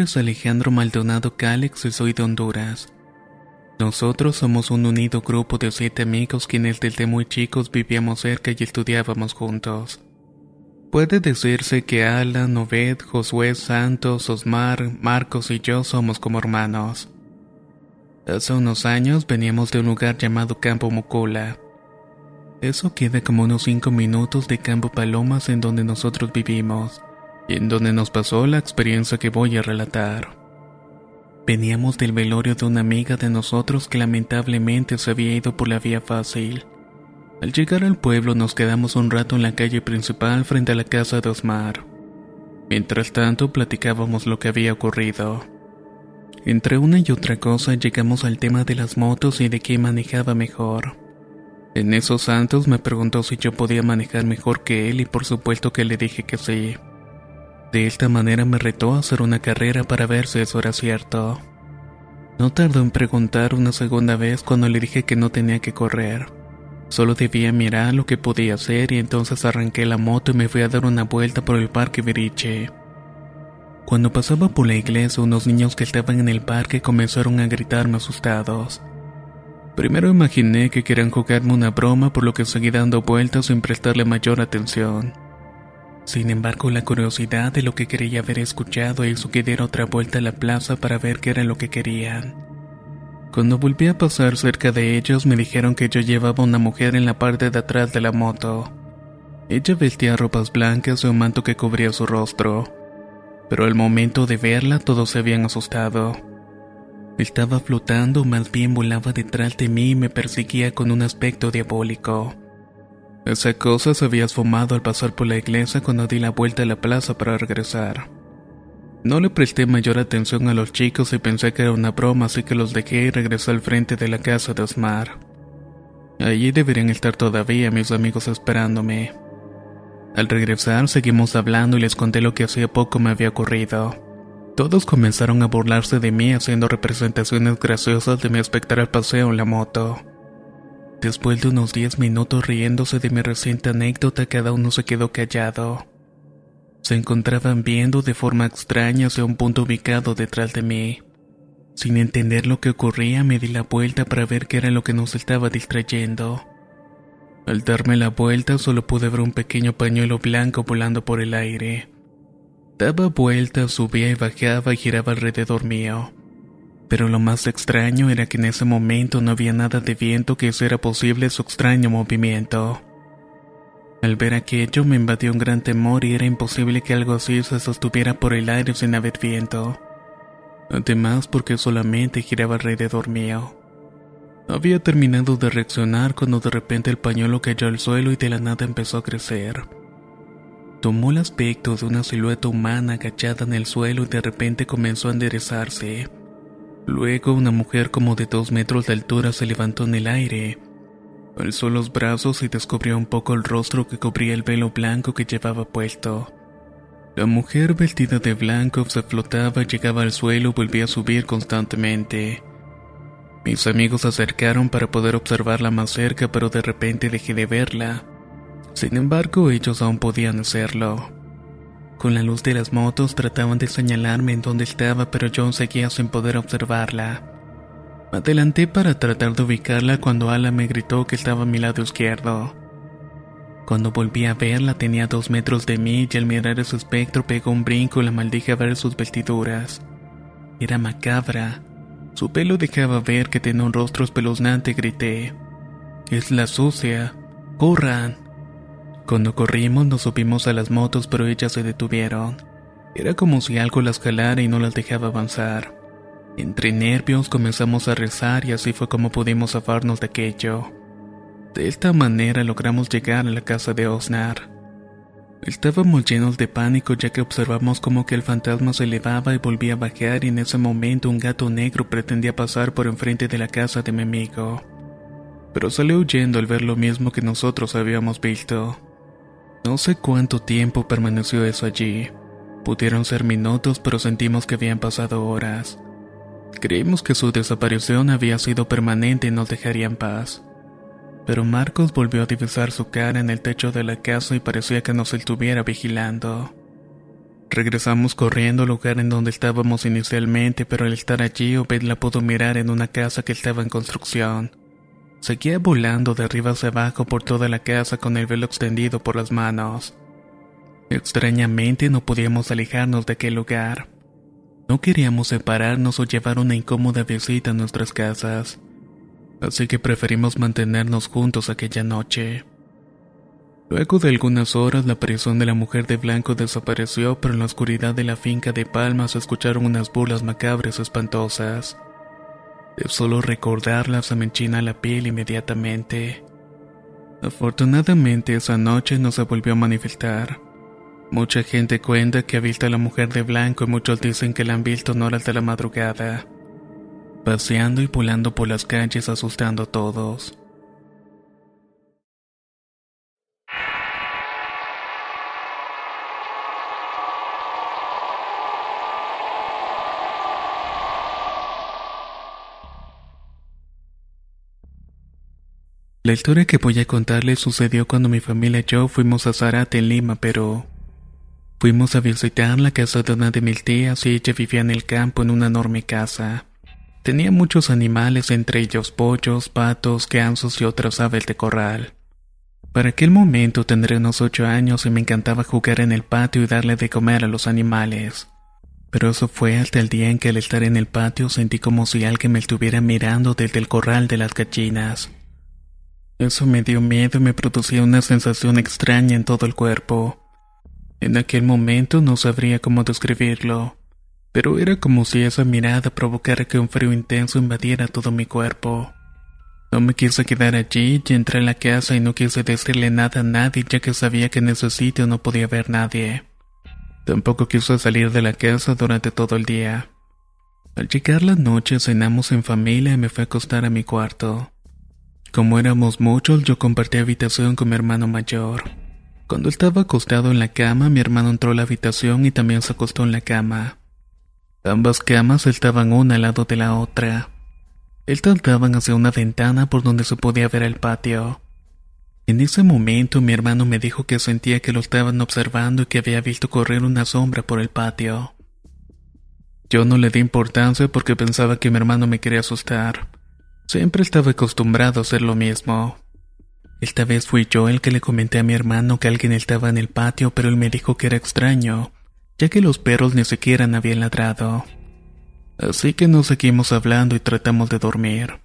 Nombre es Alejandro Maldonado Cálex y soy de Honduras. Nosotros somos un unido grupo de siete amigos quienes desde muy chicos vivíamos cerca y estudiábamos juntos. Puede decirse que Alan, Noved, Josué Santos, Osmar, Marcos y yo somos como hermanos. Hace unos años veníamos de un lugar llamado Campo Mucola. Eso queda como unos 5 minutos de Campo Palomas en donde nosotros vivimos y en donde nos pasó la experiencia que voy a relatar. Veníamos del velorio de una amiga de nosotros que lamentablemente se había ido por la vía fácil. Al llegar al pueblo nos quedamos un rato en la calle principal frente a la casa de Osmar. Mientras tanto platicábamos lo que había ocurrido. Entre una y otra cosa llegamos al tema de las motos y de quién manejaba mejor. En esos santos me preguntó si yo podía manejar mejor que él y por supuesto que le dije que sí. De esta manera me retó a hacer una carrera para ver si eso era cierto. No tardó en preguntar una segunda vez cuando le dije que no tenía que correr. Solo debía mirar lo que podía hacer y entonces arranqué la moto y me fui a dar una vuelta por el parque Viriche. Cuando pasaba por la iglesia, unos niños que estaban en el parque comenzaron a gritarme asustados. Primero imaginé que querían jugarme una broma por lo que seguí dando vueltas sin prestarle mayor atención. Sin embargo, la curiosidad de lo que quería haber escuchado hizo que diera otra vuelta a la plaza para ver qué era lo que querían. Cuando volví a pasar cerca de ellos, me dijeron que yo llevaba una mujer en la parte de atrás de la moto. Ella vestía ropas blancas y un manto que cubría su rostro. Pero al momento de verla, todos se habían asustado. Estaba flotando, más bien volaba detrás de mí y me perseguía con un aspecto diabólico. Esa cosa se había esfumado al pasar por la iglesia cuando di la vuelta a la plaza para regresar. No le presté mayor atención a los chicos y pensé que era una broma, así que los dejé y regresé al frente de la casa de Osmar. Allí deberían estar todavía mis amigos esperándome. Al regresar seguimos hablando y les conté lo que hacía poco me había ocurrido. Todos comenzaron a burlarse de mí haciendo representaciones graciosas de mi espectral paseo en la moto. Después de unos 10 minutos riéndose de mi reciente anécdota, cada uno se quedó callado. Se encontraban viendo de forma extraña hacia un punto ubicado detrás de mí. Sin entender lo que ocurría, me di la vuelta para ver qué era lo que nos estaba distrayendo. Al darme la vuelta, solo pude ver un pequeño pañuelo blanco volando por el aire. Daba vueltas, subía y bajaba y giraba alrededor mío. Pero lo más extraño era que en ese momento no había nada de viento que hiciera posible su extraño movimiento. Al ver aquello me invadió un gran temor y era imposible que algo así se sostuviera por el aire sin haber viento. Además porque solamente giraba alrededor mío. Había terminado de reaccionar cuando de repente el pañuelo cayó al suelo y de la nada empezó a crecer. Tomó el aspecto de una silueta humana agachada en el suelo y de repente comenzó a enderezarse. Luego una mujer como de dos metros de altura se levantó en el aire. Alzó los brazos y descubrió un poco el rostro que cubría el velo blanco que llevaba puesto. La mujer vestida de blanco se flotaba, llegaba al suelo y volvía a subir constantemente. Mis amigos se acercaron para poder observarla más cerca, pero de repente dejé de verla. Sin embargo, ellos aún podían hacerlo. Con la luz de las motos trataban de señalarme en dónde estaba, pero yo seguía sin poder observarla. Me adelanté para tratar de ubicarla cuando Ala me gritó que estaba a mi lado izquierdo. Cuando volví a verla tenía dos metros de mí y al mirar ese espectro pegó un brinco y la maldije a ver sus vestiduras. Era macabra. Su pelo dejaba ver que tenía un rostro espeluznante grité. Es la sucia. ¡Corran! Cuando corrimos nos subimos a las motos pero ellas se detuvieron. Era como si algo las jalara y no las dejaba avanzar. Entre nervios comenzamos a rezar y así fue como pudimos zafarnos de aquello. De esta manera logramos llegar a la casa de Osnar. Estábamos llenos de pánico ya que observamos como que el fantasma se elevaba y volvía a bajar y en ese momento un gato negro pretendía pasar por enfrente de la casa de mi amigo. Pero salió huyendo al ver lo mismo que nosotros habíamos visto. No sé cuánto tiempo permaneció eso allí. Pudieron ser minutos pero sentimos que habían pasado horas. Creímos que su desaparición había sido permanente y nos dejaría en paz pero Marcos volvió a divisar su cara en el techo de la casa y parecía que nos estuviera vigilando. Regresamos corriendo al lugar en donde estábamos inicialmente, pero al estar allí Obed la pudo mirar en una casa que estaba en construcción. Seguía volando de arriba hacia abajo por toda la casa con el velo extendido por las manos. Extrañamente no podíamos alejarnos de aquel lugar. No queríamos separarnos o llevar una incómoda visita a nuestras casas así que preferimos mantenernos juntos aquella noche. Luego de algunas horas la aparición de la mujer de blanco desapareció, pero en la oscuridad de la finca de palmas escucharon unas burlas macabras espantosas. De solo recordarlas se me enchina la piel inmediatamente. Afortunadamente esa noche no se volvió a manifestar. Mucha gente cuenta que ha visto a la mujer de blanco y muchos dicen que la han visto en horas de la madrugada paseando y pulando por las calles asustando a todos. La historia que voy a contarles sucedió cuando mi familia y yo fuimos a Zarate en Lima, pero fuimos a visitar la casa de una de mis tías y ella vivía en el campo en una enorme casa. Tenía muchos animales, entre ellos pollos, patos, gansos y otras aves de corral. Para aquel momento tendré unos ocho años y me encantaba jugar en el patio y darle de comer a los animales. Pero eso fue hasta el día en que al estar en el patio sentí como si alguien me estuviera mirando desde el corral de las gallinas. Eso me dio miedo y me producía una sensación extraña en todo el cuerpo. En aquel momento no sabría cómo describirlo pero era como si esa mirada provocara que un frío intenso invadiera todo mi cuerpo. No me quise quedar allí y entré a la casa y no quise decirle nada a nadie ya que sabía que en ese sitio no podía haber nadie. Tampoco quise salir de la casa durante todo el día. Al llegar la noche cenamos en familia y me fui a acostar a mi cuarto. Como éramos muchos, yo compartí habitación con mi hermano mayor. Cuando estaba acostado en la cama, mi hermano entró a la habitación y también se acostó en la cama. Ambas camas estaban una al lado de la otra. Estas daban hacia una ventana por donde se podía ver el patio. En ese momento mi hermano me dijo que sentía que lo estaban observando y que había visto correr una sombra por el patio. Yo no le di importancia porque pensaba que mi hermano me quería asustar. Siempre estaba acostumbrado a hacer lo mismo. Esta vez fui yo el que le comenté a mi hermano que alguien estaba en el patio, pero él me dijo que era extraño, ya que los perros ni siquiera habían ladrado. Así que nos seguimos hablando y tratamos de dormir.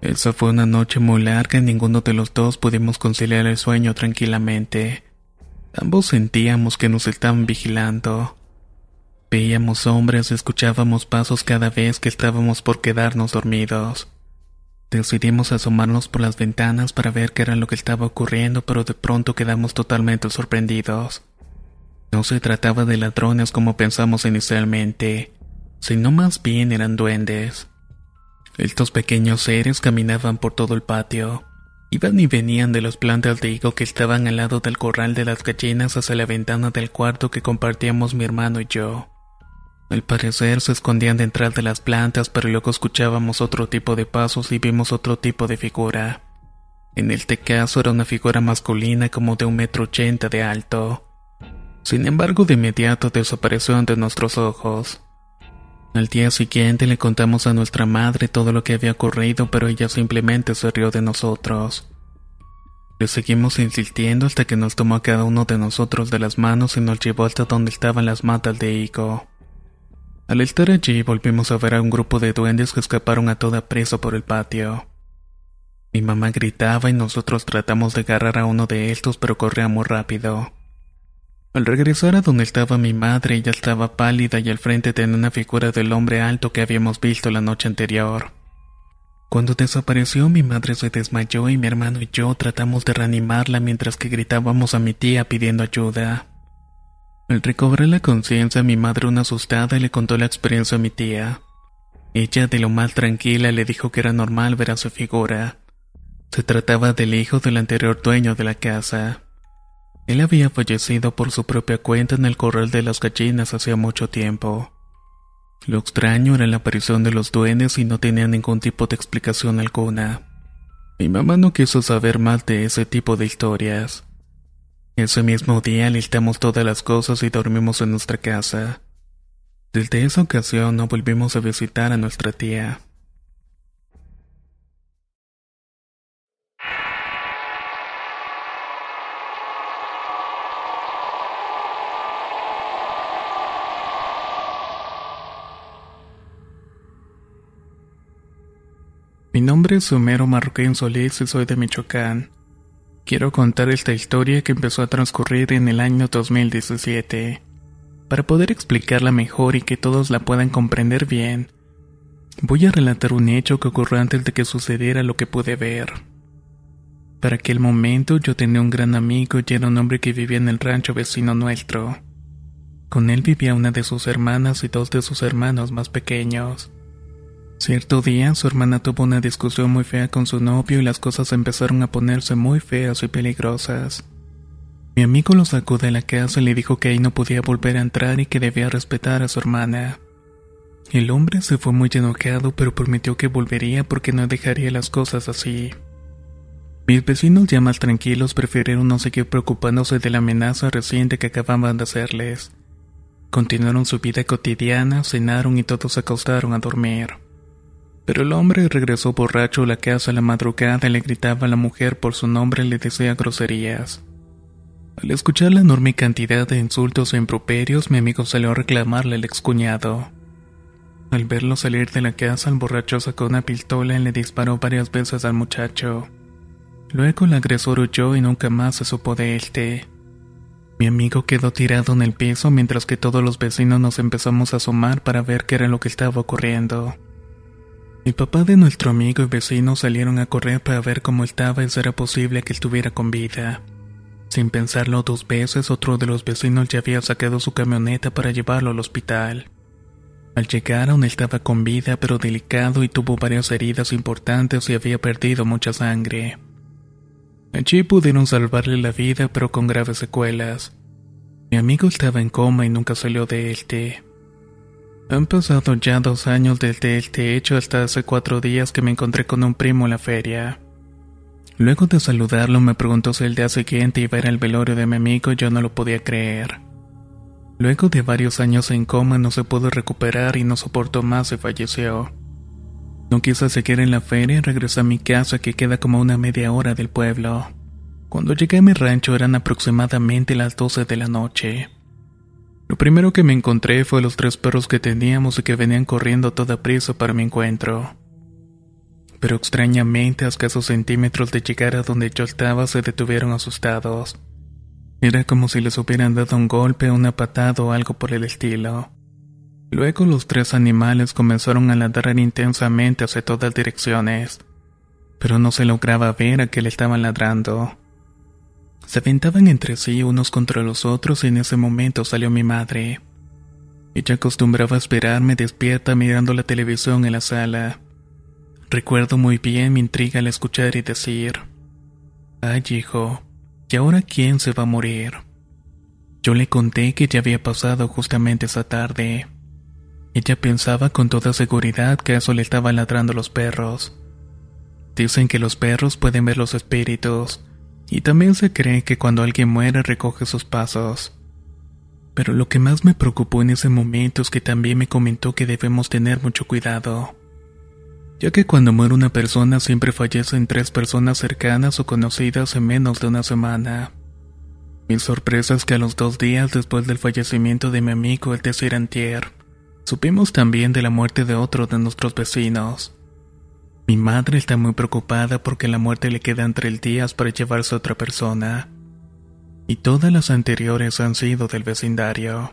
Esa fue una noche muy larga y ninguno de los dos pudimos conciliar el sueño tranquilamente. Ambos sentíamos que nos estaban vigilando. Veíamos sombras escuchábamos pasos cada vez que estábamos por quedarnos dormidos. Decidimos asomarnos por las ventanas para ver qué era lo que estaba ocurriendo, pero de pronto quedamos totalmente sorprendidos. No se trataba de ladrones como pensamos inicialmente, sino más bien eran duendes. Estos pequeños seres caminaban por todo el patio. Iban y venían de las plantas de higo que estaban al lado del corral de las gallinas hacia la ventana del cuarto que compartíamos mi hermano y yo. Al parecer se escondían detrás de las plantas, pero luego escuchábamos otro tipo de pasos y vimos otro tipo de figura. En este caso era una figura masculina como de un metro ochenta de alto. Sin embargo, de inmediato desapareció ante nuestros ojos. Al día siguiente le contamos a nuestra madre todo lo que había ocurrido, pero ella simplemente se rió de nosotros. Le seguimos insistiendo hasta que nos tomó a cada uno de nosotros de las manos y nos llevó hasta donde estaban las matas de higo. Al estar allí volvimos a ver a un grupo de duendes que escaparon a toda prisa por el patio. Mi mamá gritaba y nosotros tratamos de agarrar a uno de estos pero corría muy rápido. Al regresar a donde estaba mi madre, ella estaba pálida y al frente tenía una figura del hombre alto que habíamos visto la noche anterior. Cuando desapareció, mi madre se desmayó y mi hermano y yo tratamos de reanimarla mientras que gritábamos a mi tía pidiendo ayuda. Al recobrar la conciencia, mi madre, una asustada, le contó la experiencia a mi tía. Ella, de lo más tranquila, le dijo que era normal ver a su figura. Se trataba del hijo del anterior dueño de la casa. Él había fallecido por su propia cuenta en el corral de las gallinas hacía mucho tiempo. Lo extraño era la aparición de los duendes y no tenía ningún tipo de explicación alguna. Mi mamá no quiso saber más de ese tipo de historias. Ese mismo día listamos todas las cosas y dormimos en nuestra casa. Desde esa ocasión no volvimos a visitar a nuestra tía. Mi nombre es Homero Marroquín Solís y soy de Michoacán. Quiero contar esta historia que empezó a transcurrir en el año 2017. Para poder explicarla mejor y que todos la puedan comprender bien, voy a relatar un hecho que ocurrió antes de que sucediera lo que pude ver. Para aquel momento yo tenía un gran amigo y era un hombre que vivía en el rancho vecino nuestro. Con él vivía una de sus hermanas y dos de sus hermanos más pequeños. Cierto día, su hermana tuvo una discusión muy fea con su novio y las cosas empezaron a ponerse muy feas y peligrosas. Mi amigo lo sacó de la casa y le dijo que ahí no podía volver a entrar y que debía respetar a su hermana. El hombre se fue muy enojado pero prometió que volvería porque no dejaría las cosas así. Mis vecinos ya más tranquilos prefirieron no seguir preocupándose de la amenaza reciente que acababan de hacerles. Continuaron su vida cotidiana, cenaron y todos se acostaron a dormir. Pero el hombre regresó borracho a la casa a la madrugada y le gritaba a la mujer por su nombre y le decía groserías. Al escuchar la enorme cantidad de insultos e improperios, mi amigo salió a reclamarle al excuñado. Al verlo salir de la casa, el borracho sacó una pistola y le disparó varias veces al muchacho. Luego el agresor huyó y nunca más se supo de este. Mi amigo quedó tirado en el piso mientras que todos los vecinos nos empezamos a asomar para ver qué era lo que estaba ocurriendo. El papá de nuestro amigo y vecino salieron a correr para ver cómo estaba y si era posible que estuviera con vida. Sin pensarlo dos veces, otro de los vecinos ya había sacado su camioneta para llevarlo al hospital. Al llegar aún estaba con vida pero delicado y tuvo varias heridas importantes y había perdido mucha sangre. Allí pudieron salvarle la vida pero con graves secuelas. Mi amigo estaba en coma y nunca salió de este. Han pasado ya dos años desde este hecho hasta hace cuatro días que me encontré con un primo en la feria. Luego de saludarlo me preguntó si el día siguiente iba a ir al velorio de mi amigo y yo no lo podía creer. Luego de varios años en coma no se pudo recuperar y no soportó más y falleció. No quise seguir en la feria y regresé a mi casa que queda como una media hora del pueblo. Cuando llegué a mi rancho eran aproximadamente las 12 de la noche. Lo primero que me encontré fue los tres perros que teníamos y que venían corriendo a toda prisa para mi encuentro. Pero extrañamente a escasos centímetros de llegar a donde yo estaba se detuvieron asustados. Era como si les hubieran dado un golpe, una patada o algo por el estilo. Luego los tres animales comenzaron a ladrar intensamente hacia todas direcciones, pero no se lograba ver a qué le estaban ladrando. Se aventaban entre sí unos contra los otros y en ese momento salió mi madre. Ella acostumbraba esperarme despierta mirando la televisión en la sala. Recuerdo muy bien mi intriga al escuchar y decir, Ay, hijo, ¿y ahora quién se va a morir? Yo le conté que ya había pasado justamente esa tarde. Ella pensaba con toda seguridad que a eso le estaban ladrando los perros. Dicen que los perros pueden ver los espíritus, y también se cree que cuando alguien muere recoge sus pasos. Pero lo que más me preocupó en ese momento es que también me comentó que debemos tener mucho cuidado, ya que cuando muere una persona siempre fallecen tres personas cercanas o conocidas en menos de una semana. Mi sorpresa es que a los dos días después del fallecimiento de mi amigo el tercer antier, supimos también de la muerte de otro de nuestros vecinos. Mi madre está muy preocupada porque la muerte le quedan tres días para llevarse a otra persona y todas las anteriores han sido del vecindario.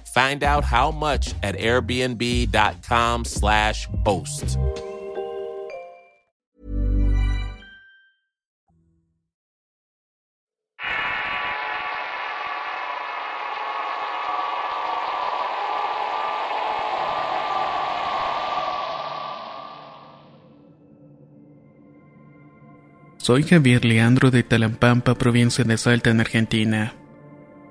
Find out how much at airbnb.com/slash host. Soy Javier Leandro de Talampampa, provincia de Salta, en Argentina.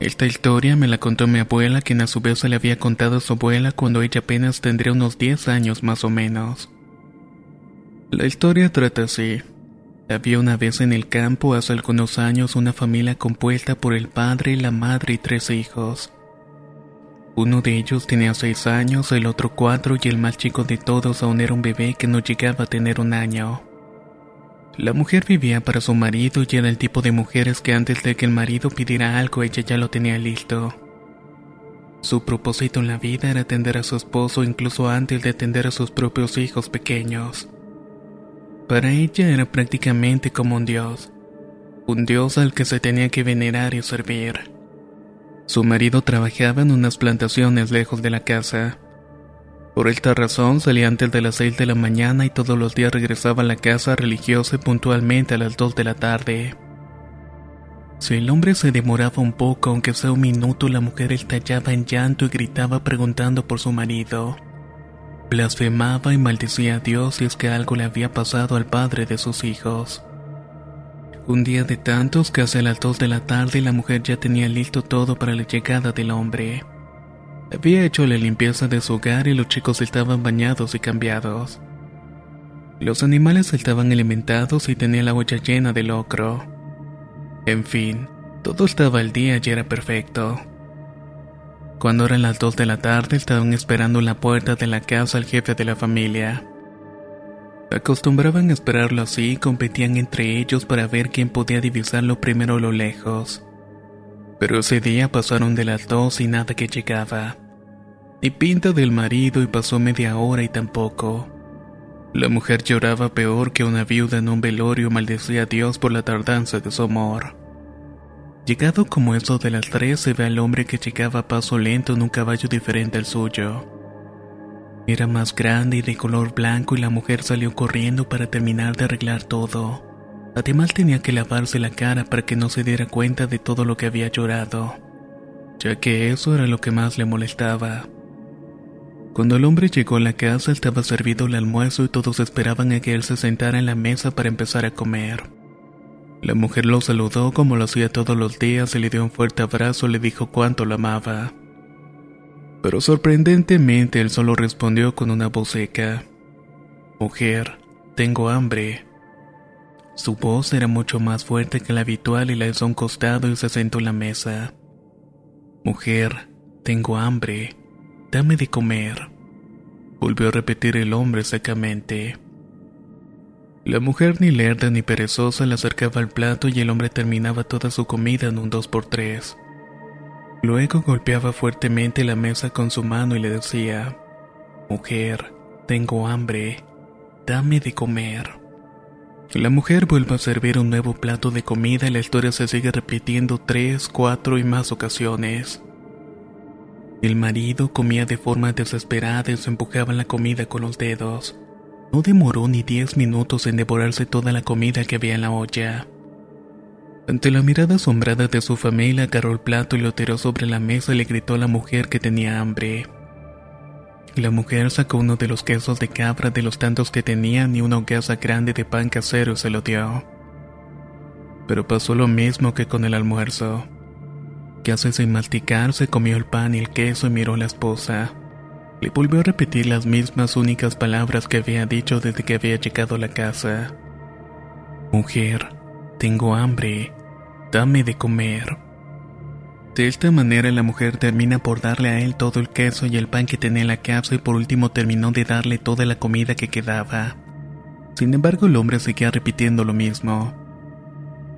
Esta historia me la contó mi abuela, quien a su vez se le había contado a su abuela cuando ella apenas tendría unos 10 años más o menos. La historia trata así. Había una vez en el campo hace algunos años una familia compuesta por el padre, la madre y tres hijos. Uno de ellos tenía seis años, el otro cuatro y el más chico de todos aún era un bebé que no llegaba a tener un año. La mujer vivía para su marido y era el tipo de mujeres que antes de que el marido pidiera algo ella ya lo tenía listo. Su propósito en la vida era atender a su esposo incluso antes de atender a sus propios hijos pequeños. Para ella era prácticamente como un dios, un dios al que se tenía que venerar y servir. Su marido trabajaba en unas plantaciones lejos de la casa por esta razón salía antes de las 6 de la mañana y todos los días regresaba a la casa religiosa puntualmente a las 2 de la tarde. Si el hombre se demoraba un poco, aunque sea un minuto, la mujer estallaba en llanto y gritaba preguntando por su marido. Blasfemaba y maldecía a Dios si es que algo le había pasado al padre de sus hijos. Un día de tantos, casi a las 2 de la tarde, la mujer ya tenía listo todo para la llegada del hombre. Había hecho la limpieza de su hogar y los chicos estaban bañados y cambiados. Los animales estaban alimentados y tenía la olla llena de locro. En fin, todo estaba al día y era perfecto. Cuando eran las 2 de la tarde estaban esperando en la puerta de la casa al jefe de la familia. Acostumbraban a esperarlo así y competían entre ellos para ver quién podía divisarlo primero a lo lejos. Pero ese día pasaron de las dos y nada que llegaba. Ni pinta del marido y pasó media hora y tampoco. La mujer lloraba peor que una viuda en un velorio maldecía a Dios por la tardanza de su amor. Llegado como eso de las tres se ve al hombre que llegaba a paso lento en un caballo diferente al suyo. Era más grande y de color blanco y la mujer salió corriendo para terminar de arreglar todo. Además tenía que lavarse la cara para que no se diera cuenta de todo lo que había llorado, ya que eso era lo que más le molestaba. Cuando el hombre llegó a la casa estaba servido el almuerzo y todos esperaban a que él se sentara en la mesa para empezar a comer. La mujer lo saludó como lo hacía todos los días y le dio un fuerte abrazo y le dijo cuánto lo amaba. Pero sorprendentemente él solo respondió con una voz seca. Mujer, tengo hambre. Su voz era mucho más fuerte que la habitual y la hizo un costado y se sentó en la mesa. Mujer, tengo hambre. Dame de comer. Volvió a repetir el hombre secamente. La mujer ni lerda ni perezosa le acercaba al plato y el hombre terminaba toda su comida en un dos por tres. Luego golpeaba fuertemente la mesa con su mano y le decía, Mujer, tengo hambre, dame de comer. La mujer vuelve a servir un nuevo plato de comida y la historia se sigue repitiendo tres, cuatro y más ocasiones. El marido comía de forma desesperada y se empujaba la comida con los dedos. No demoró ni diez minutos en devorarse toda la comida que había en la olla. Ante la mirada asombrada de su familia, agarró el plato y lo tiró sobre la mesa y le gritó a la mujer que tenía hambre. La mujer sacó uno de los quesos de cabra de los tantos que tenían y una hogaza grande de pan casero y se lo dio. Pero pasó lo mismo que con el almuerzo que hace sin masticar se comió el pan y el queso y miró a la esposa. Le volvió a repetir las mismas únicas palabras que había dicho desde que había llegado a la casa. Mujer, tengo hambre, dame de comer. De esta manera la mujer termina por darle a él todo el queso y el pan que tenía en la casa y por último terminó de darle toda la comida que quedaba. Sin embargo el hombre seguía repitiendo lo mismo.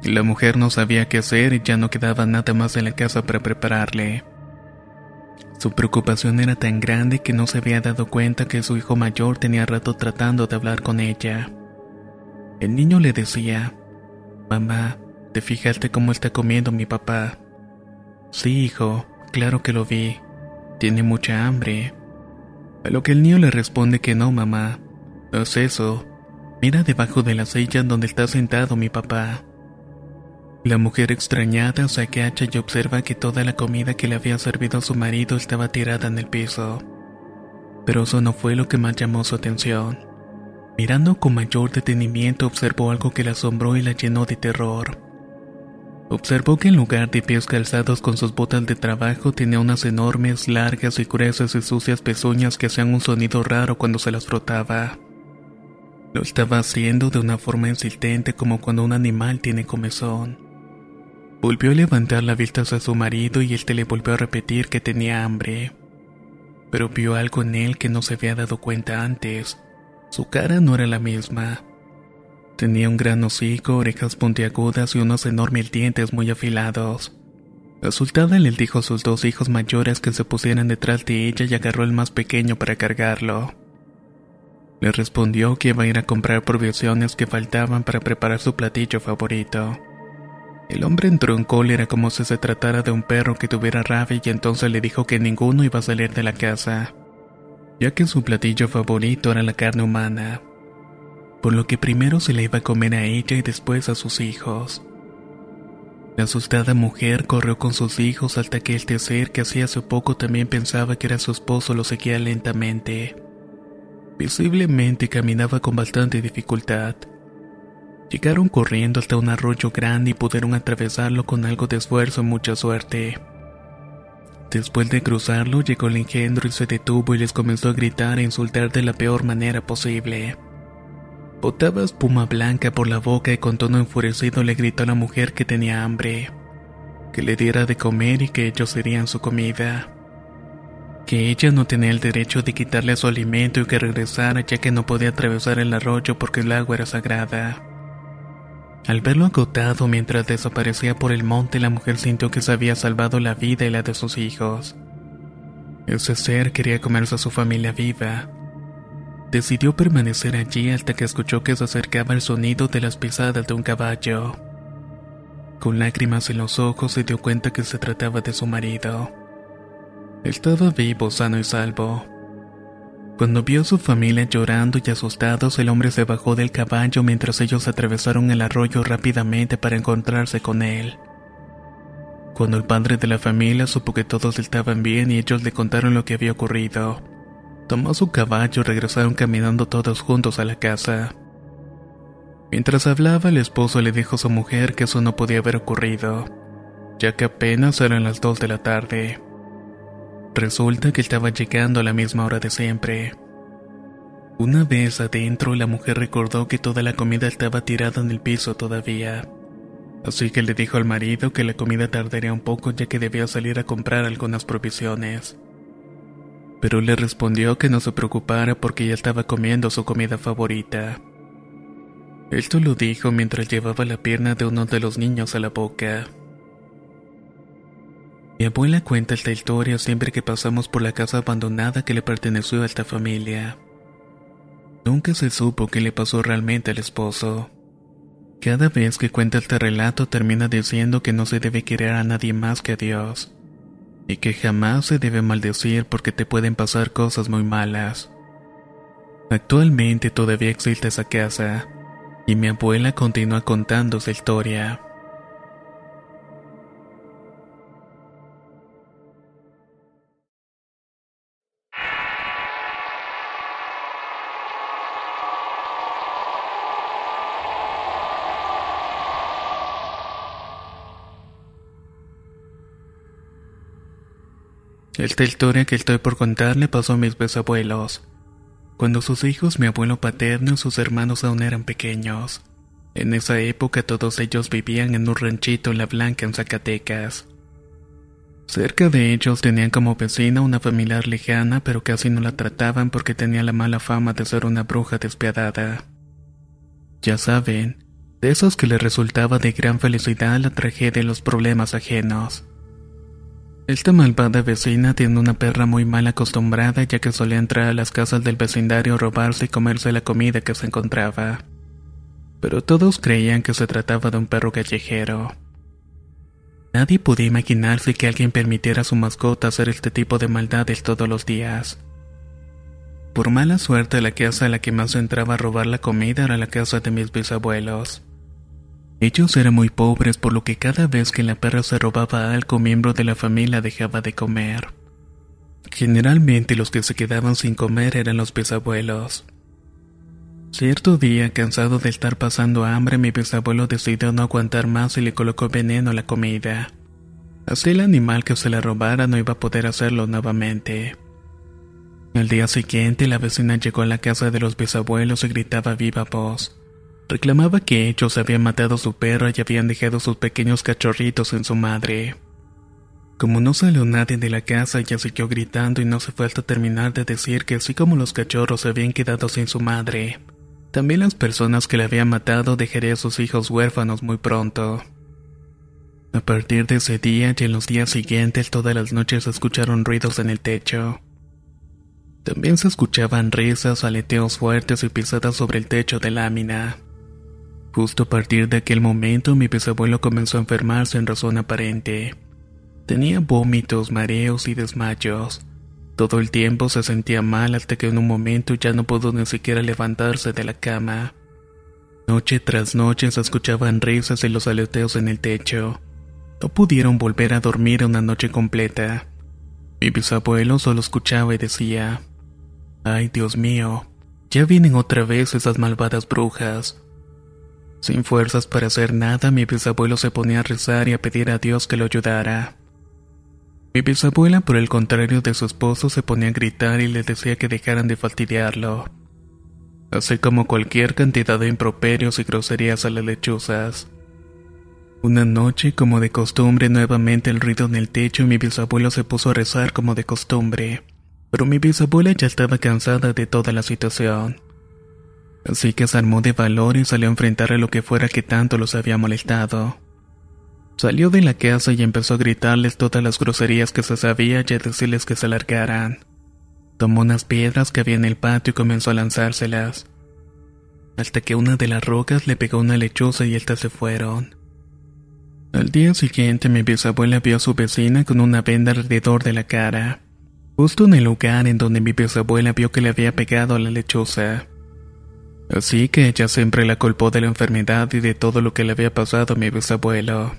La mujer no sabía qué hacer y ya no quedaba nada más en la casa para prepararle. Su preocupación era tan grande que no se había dado cuenta que su hijo mayor tenía rato tratando de hablar con ella. El niño le decía, Mamá, ¿te fijaste cómo está comiendo mi papá? Sí, hijo, claro que lo vi. Tiene mucha hambre. A lo que el niño le responde que no, mamá. No es eso. Mira debajo de la silla donde está sentado mi papá. La mujer extrañada se agacha y observa que toda la comida que le había servido a su marido estaba tirada en el piso. Pero eso no fue lo que más llamó su atención. Mirando con mayor detenimiento observó algo que la asombró y la llenó de terror. Observó que en lugar de pies calzados con sus botas de trabajo tenía unas enormes, largas y gruesas y sucias pezuñas que hacían un sonido raro cuando se las frotaba. Lo estaba haciendo de una forma insistente como cuando un animal tiene comezón. Volvió a levantar la vista hacia su marido y éste le volvió a repetir que tenía hambre. Pero vio algo en él que no se había dado cuenta antes. Su cara no era la misma. Tenía un gran hocico, orejas puntiagudas y unos enormes dientes muy afilados. Asustada le dijo a sus dos hijos mayores que se pusieran detrás de ella y agarró el más pequeño para cargarlo. Le respondió que iba a ir a comprar provisiones que faltaban para preparar su platillo favorito. El hombre entró en cólera como si se tratara de un perro que tuviera rabia y entonces le dijo que ninguno iba a salir de la casa, ya que su platillo favorito era la carne humana, por lo que primero se le iba a comer a ella y después a sus hijos. La asustada mujer corrió con sus hijos hasta que el tercer que hacía hace poco también pensaba que era su esposo lo seguía lentamente. Visiblemente caminaba con bastante dificultad. Llegaron corriendo hasta un arroyo grande y pudieron atravesarlo con algo de esfuerzo y mucha suerte. Después de cruzarlo, llegó el engendro y se detuvo y les comenzó a gritar e insultar de la peor manera posible. Botaba espuma blanca por la boca y con tono enfurecido le gritó a la mujer que tenía hambre, que le diera de comer y que ellos serían su comida. Que ella no tenía el derecho de quitarle su alimento y que regresara ya que no podía atravesar el arroyo porque el agua era sagrada. Al verlo agotado mientras desaparecía por el monte, la mujer sintió que se había salvado la vida y la de sus hijos. Ese ser quería comerse a su familia viva. Decidió permanecer allí hasta que escuchó que se acercaba el sonido de las pisadas de un caballo. Con lágrimas en los ojos se dio cuenta que se trataba de su marido. Estaba vivo, sano y salvo. Cuando vio a su familia llorando y asustados, el hombre se bajó del caballo mientras ellos atravesaron el arroyo rápidamente para encontrarse con él. Cuando el padre de la familia supo que todos estaban bien y ellos le contaron lo que había ocurrido, tomó su caballo y regresaron caminando todos juntos a la casa. Mientras hablaba, el esposo le dijo a su mujer que eso no podía haber ocurrido, ya que apenas eran las dos de la tarde. Resulta que estaba llegando a la misma hora de siempre. Una vez adentro, la mujer recordó que toda la comida estaba tirada en el piso todavía. Así que le dijo al marido que la comida tardaría un poco ya que debía salir a comprar algunas provisiones. Pero le respondió que no se preocupara porque ya estaba comiendo su comida favorita. Esto lo dijo mientras llevaba la pierna de uno de los niños a la boca. Mi abuela cuenta esta historia siempre que pasamos por la casa abandonada que le perteneció a esta familia. Nunca se supo qué le pasó realmente al esposo. Cada vez que cuenta este relato termina diciendo que no se debe querer a nadie más que a Dios, y que jamás se debe maldecir porque te pueden pasar cosas muy malas. Actualmente todavía existe esa casa, y mi abuela continúa contando esa historia. Esta historia que estoy por contar le pasó a mis bisabuelos. Cuando sus hijos, mi abuelo paterno y sus hermanos aún eran pequeños. En esa época todos ellos vivían en un ranchito en La Blanca en Zacatecas. Cerca de ellos tenían como vecina una familiar lejana, pero casi no la trataban porque tenía la mala fama de ser una bruja despiadada. Ya saben, de esos que les resultaba de gran felicidad la tragedia y los problemas ajenos. Esta malvada vecina tiene una perra muy mal acostumbrada ya que solía entrar a las casas del vecindario robarse y comerse la comida que se encontraba. Pero todos creían que se trataba de un perro callejero. Nadie podía imaginarse que alguien permitiera a su mascota hacer este tipo de maldades todos los días. Por mala suerte la casa a la que más entraba a robar la comida era la casa de mis bisabuelos. Ellos eran muy pobres por lo que cada vez que la perra se robaba algo miembro de la familia dejaba de comer. Generalmente los que se quedaban sin comer eran los bisabuelos. Cierto día, cansado de estar pasando hambre, mi bisabuelo decidió no aguantar más y le colocó veneno a la comida. Así el animal que se la robara no iba a poder hacerlo nuevamente. Al día siguiente, la vecina llegó a la casa de los bisabuelos y gritaba viva voz. Reclamaba que ellos habían matado a su perro y habían dejado sus pequeños cachorritos en su madre. Como no salió nadie de la casa, ella siguió gritando y no se fue hasta terminar de decir que así como los cachorros se habían quedado sin su madre, también las personas que la habían matado dejarían a sus hijos huérfanos muy pronto. A partir de ese día y en los días siguientes todas las noches se escucharon ruidos en el techo. También se escuchaban risas, aleteos fuertes y pisadas sobre el techo de lámina. Justo a partir de aquel momento mi bisabuelo comenzó a enfermarse en razón aparente. Tenía vómitos, mareos y desmayos. Todo el tiempo se sentía mal hasta que en un momento ya no pudo ni siquiera levantarse de la cama. Noche tras noche se escuchaban risas y los aleteos en el techo. No pudieron volver a dormir una noche completa. Mi bisabuelo solo escuchaba y decía, Ay Dios mío, ya vienen otra vez esas malvadas brujas. Sin fuerzas para hacer nada, mi bisabuelo se ponía a rezar y a pedir a Dios que lo ayudara. Mi bisabuela, por el contrario de su esposo, se ponía a gritar y le decía que dejaran de fastidiarlo. Así como cualquier cantidad de improperios y groserías a las lechuzas. Una noche, como de costumbre, nuevamente el ruido en el techo y mi bisabuelo se puso a rezar como de costumbre. Pero mi bisabuela ya estaba cansada de toda la situación. Así que se armó de valor y salió a enfrentar a lo que fuera que tanto los había molestado. Salió de la casa y empezó a gritarles todas las groserías que se sabía y a decirles que se largaran. Tomó unas piedras que había en el patio y comenzó a lanzárselas. Hasta que una de las rocas le pegó una lechuza y estas se fueron. Al día siguiente mi bisabuela vio a su vecina con una venda alrededor de la cara. justo en el lugar en donde mi bisabuela vio que le había pegado a la lechuza. Así que ella siempre la culpó de la enfermedad y de todo lo que le había pasado a mi bisabuelo.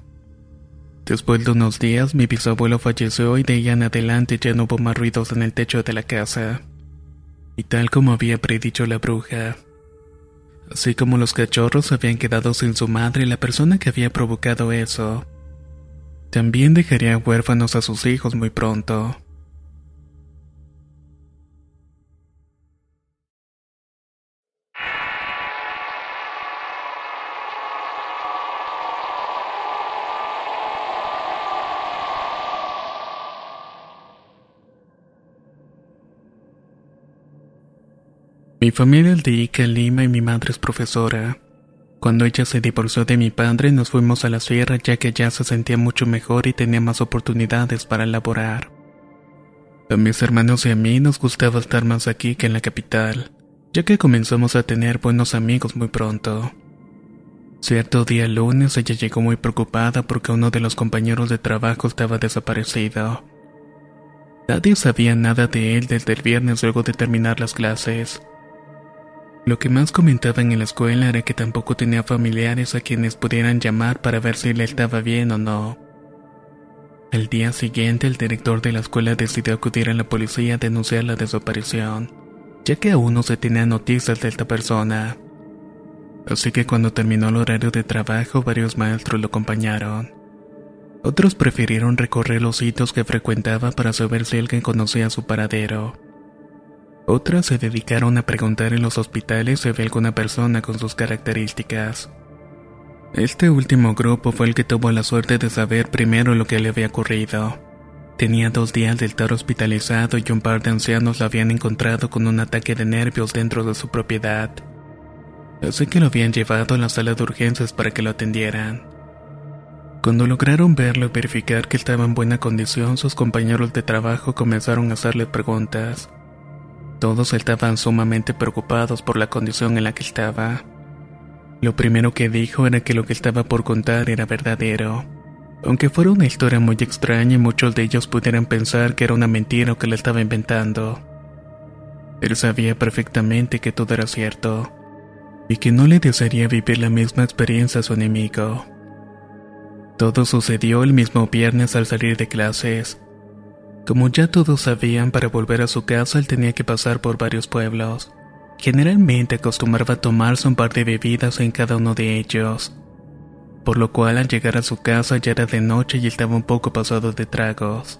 Después de unos días, mi bisabuelo falleció y de ahí en adelante ya no hubo más ruidos en el techo de la casa. Y tal como había predicho la bruja. Así como los cachorros habían quedado sin su madre, la persona que había provocado eso también dejaría huérfanos a sus hijos muy pronto. Mi familia es de Ica, Lima y mi madre es profesora. Cuando ella se divorció de mi padre nos fuimos a la sierra ya que ya se sentía mucho mejor y tenía más oportunidades para laborar. A mis hermanos y a mí nos gustaba estar más aquí que en la capital, ya que comenzamos a tener buenos amigos muy pronto. Cierto día lunes ella llegó muy preocupada porque uno de los compañeros de trabajo estaba desaparecido. Nadie sabía nada de él desde el viernes luego de terminar las clases. Lo que más comentaba en la escuela era que tampoco tenía familiares a quienes pudieran llamar para ver si le estaba bien o no. Al día siguiente, el director de la escuela decidió acudir a la policía a denunciar la desaparición, ya que aún no se tenía noticias de esta persona. Así que cuando terminó el horario de trabajo, varios maestros lo acompañaron. Otros prefirieron recorrer los sitios que frecuentaba para saber si alguien conocía su paradero. Otras se dedicaron a preguntar en los hospitales si había alguna persona con sus características. Este último grupo fue el que tuvo la suerte de saber primero lo que le había ocurrido. Tenía dos días de estar hospitalizado y un par de ancianos lo habían encontrado con un ataque de nervios dentro de su propiedad. Así que lo habían llevado a la sala de urgencias para que lo atendieran. Cuando lograron verlo y verificar que estaba en buena condición, sus compañeros de trabajo comenzaron a hacerle preguntas. Todos estaban sumamente preocupados por la condición en la que estaba. Lo primero que dijo era que lo que estaba por contar era verdadero. Aunque fuera una historia muy extraña y muchos de ellos pudieran pensar que era una mentira o que la estaba inventando. Él sabía perfectamente que todo era cierto y que no le desearía vivir la misma experiencia a su enemigo. Todo sucedió el mismo viernes al salir de clases. Como ya todos sabían, para volver a su casa él tenía que pasar por varios pueblos. Generalmente acostumbraba tomarse un par de bebidas en cada uno de ellos, por lo cual al llegar a su casa ya era de noche y estaba un poco pasado de tragos.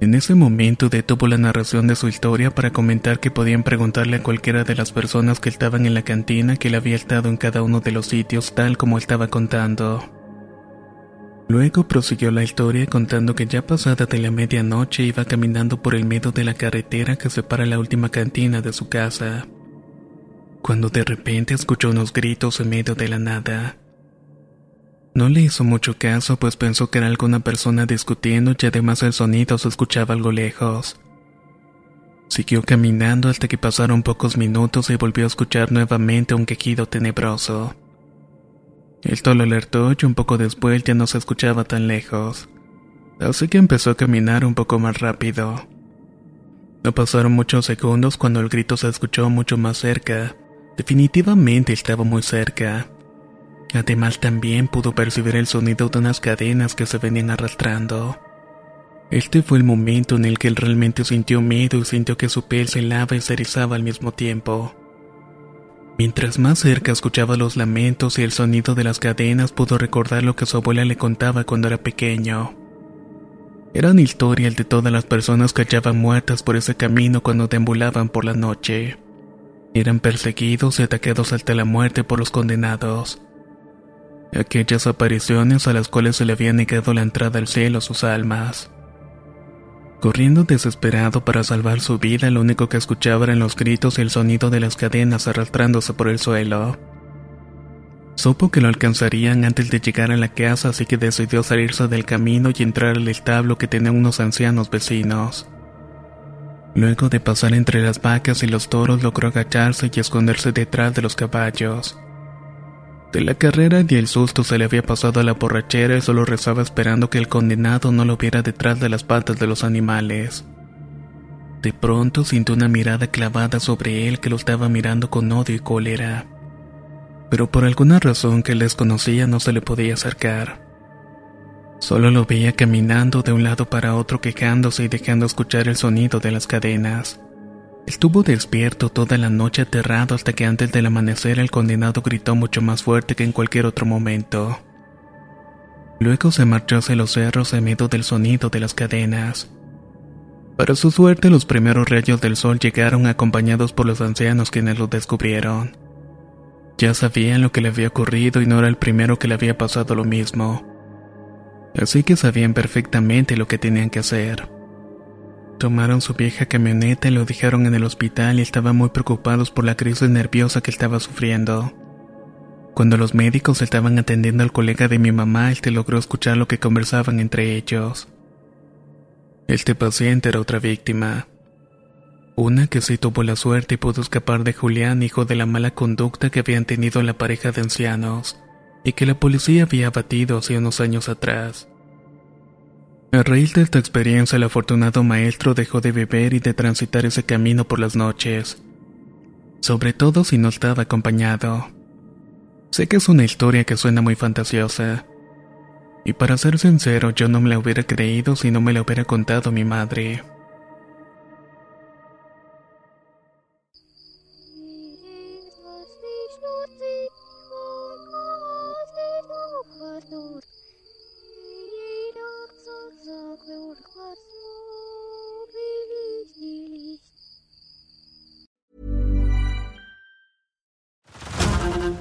En ese momento detuvo la narración de su historia para comentar que podían preguntarle a cualquiera de las personas que estaban en la cantina que él había estado en cada uno de los sitios tal como estaba contando. Luego prosiguió la historia contando que ya pasada de la medianoche iba caminando por el medio de la carretera que separa la última cantina de su casa. Cuando de repente escuchó unos gritos en medio de la nada. No le hizo mucho caso pues pensó que era alguna persona discutiendo y además el sonido se escuchaba algo lejos. Siguió caminando hasta que pasaron pocos minutos y volvió a escuchar nuevamente un quejido tenebroso. Esto lo alertó y un poco después ya no se escuchaba tan lejos. Así que empezó a caminar un poco más rápido. No pasaron muchos segundos cuando el grito se escuchó mucho más cerca. Definitivamente estaba muy cerca. Además también pudo percibir el sonido de unas cadenas que se venían arrastrando. Este fue el momento en el que él realmente sintió miedo y sintió que su piel se lava y se erizaba al mismo tiempo. Mientras más cerca escuchaba los lamentos y el sonido de las cadenas, pudo recordar lo que su abuela le contaba cuando era pequeño. Eran historias de todas las personas que hallaban muertas por ese camino cuando deambulaban por la noche. Eran perseguidos y atacados hasta la muerte por los condenados. Aquellas apariciones a las cuales se le había negado la entrada al cielo a sus almas. Corriendo desesperado para salvar su vida, lo único que escuchaba eran los gritos y el sonido de las cadenas arrastrándose por el suelo. Supo que lo alcanzarían antes de llegar a la casa, así que decidió salirse del camino y entrar al establo que tenían unos ancianos vecinos. Luego de pasar entre las vacas y los toros, logró agacharse y esconderse detrás de los caballos. De la carrera y el susto se le había pasado a la borrachera y solo rezaba esperando que el condenado no lo viera detrás de las patas de los animales. De pronto sintió una mirada clavada sobre él que lo estaba mirando con odio y cólera. Pero por alguna razón que él desconocía no se le podía acercar. Solo lo veía caminando de un lado para otro quejándose y dejando escuchar el sonido de las cadenas. Estuvo despierto toda la noche aterrado hasta que antes del amanecer el condenado gritó mucho más fuerte que en cualquier otro momento. Luego se marchó hacia los cerros en medio del sonido de las cadenas. Para su suerte, los primeros rayos del sol llegaron acompañados por los ancianos quienes lo descubrieron. Ya sabían lo que le había ocurrido y no era el primero que le había pasado lo mismo. Así que sabían perfectamente lo que tenían que hacer. Tomaron su vieja camioneta y lo dejaron en el hospital y estaban muy preocupados por la crisis nerviosa que estaba sufriendo. Cuando los médicos estaban atendiendo al colega de mi mamá, este logró escuchar lo que conversaban entre ellos. Este paciente era otra víctima. Una que sí tuvo la suerte y pudo escapar de Julián, hijo de la mala conducta que habían tenido la pareja de ancianos, y que la policía había abatido hace unos años atrás. A raíz de esta experiencia, el afortunado maestro dejó de beber y de transitar ese camino por las noches, sobre todo si no estaba acompañado. Sé que es una historia que suena muy fantasiosa, y para ser sincero, yo no me la hubiera creído si no me la hubiera contado mi madre.